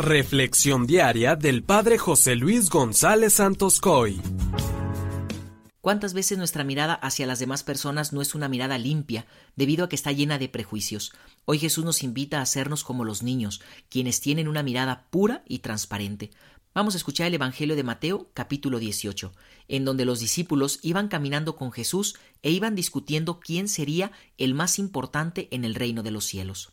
Reflexión diaria del Padre José Luis González Santos Coy. ¿Cuántas veces nuestra mirada hacia las demás personas no es una mirada limpia, debido a que está llena de prejuicios? Hoy Jesús nos invita a hacernos como los niños, quienes tienen una mirada pura y transparente. Vamos a escuchar el Evangelio de Mateo capítulo 18, en donde los discípulos iban caminando con Jesús e iban discutiendo quién sería el más importante en el reino de los cielos.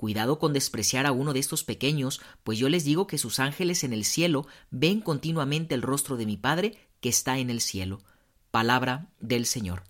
Cuidado con despreciar a uno de estos pequeños, pues yo les digo que sus ángeles en el cielo ven continuamente el rostro de mi Padre que está en el cielo. Palabra del Señor.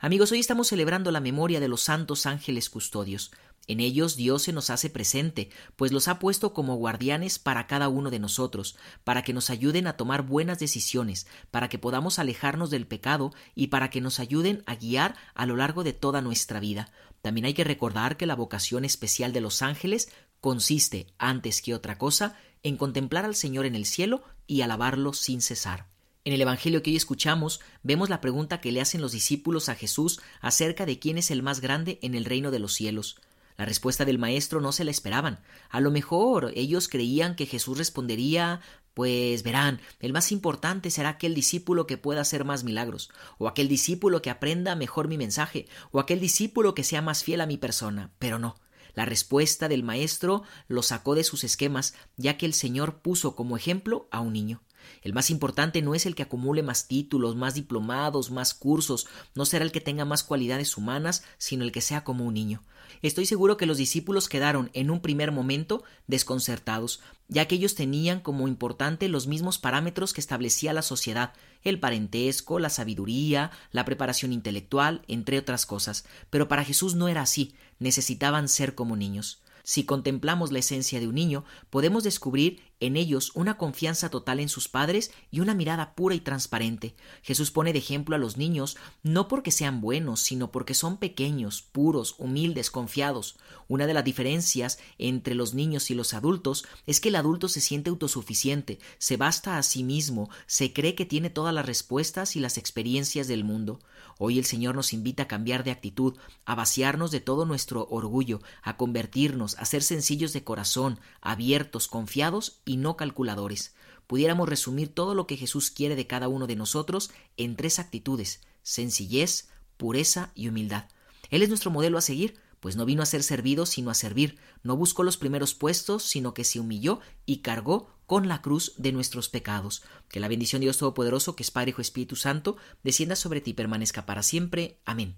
Amigos, hoy estamos celebrando la memoria de los santos ángeles custodios. En ellos Dios se nos hace presente, pues los ha puesto como guardianes para cada uno de nosotros, para que nos ayuden a tomar buenas decisiones, para que podamos alejarnos del pecado y para que nos ayuden a guiar a lo largo de toda nuestra vida. También hay que recordar que la vocación especial de los ángeles consiste, antes que otra cosa, en contemplar al Señor en el cielo y alabarlo sin cesar. En el Evangelio que hoy escuchamos vemos la pregunta que le hacen los discípulos a Jesús acerca de quién es el más grande en el reino de los cielos. La respuesta del maestro no se la esperaban. A lo mejor ellos creían que Jesús respondería pues verán, el más importante será aquel discípulo que pueda hacer más milagros, o aquel discípulo que aprenda mejor mi mensaje, o aquel discípulo que sea más fiel a mi persona. Pero no. La respuesta del maestro lo sacó de sus esquemas, ya que el Señor puso como ejemplo a un niño. El más importante no es el que acumule más títulos, más diplomados, más cursos, no será el que tenga más cualidades humanas, sino el que sea como un niño. Estoy seguro que los discípulos quedaron en un primer momento desconcertados, ya que ellos tenían como importante los mismos parámetros que establecía la sociedad, el parentesco, la sabiduría, la preparación intelectual, entre otras cosas. Pero para Jesús no era así, necesitaban ser como niños. Si contemplamos la esencia de un niño, podemos descubrir en ellos una confianza total en sus padres y una mirada pura y transparente. Jesús pone de ejemplo a los niños no porque sean buenos, sino porque son pequeños, puros, humildes, confiados. Una de las diferencias entre los niños y los adultos es que el adulto se siente autosuficiente, se basta a sí mismo, se cree que tiene todas las respuestas y las experiencias del mundo. Hoy el Señor nos invita a cambiar de actitud, a vaciarnos de todo nuestro orgullo, a convertirnos, a ser sencillos de corazón, abiertos, confiados y no calculadores. Pudiéramos resumir todo lo que Jesús quiere de cada uno de nosotros en tres actitudes sencillez, pureza y humildad. Él es nuestro modelo a seguir, pues no vino a ser servido sino a servir, no buscó los primeros puestos, sino que se humilló y cargó con la cruz de nuestros pecados. Que la bendición de Dios Todopoderoso, que es Padre, Hijo Espíritu Santo, descienda sobre ti y permanezca para siempre. Amén.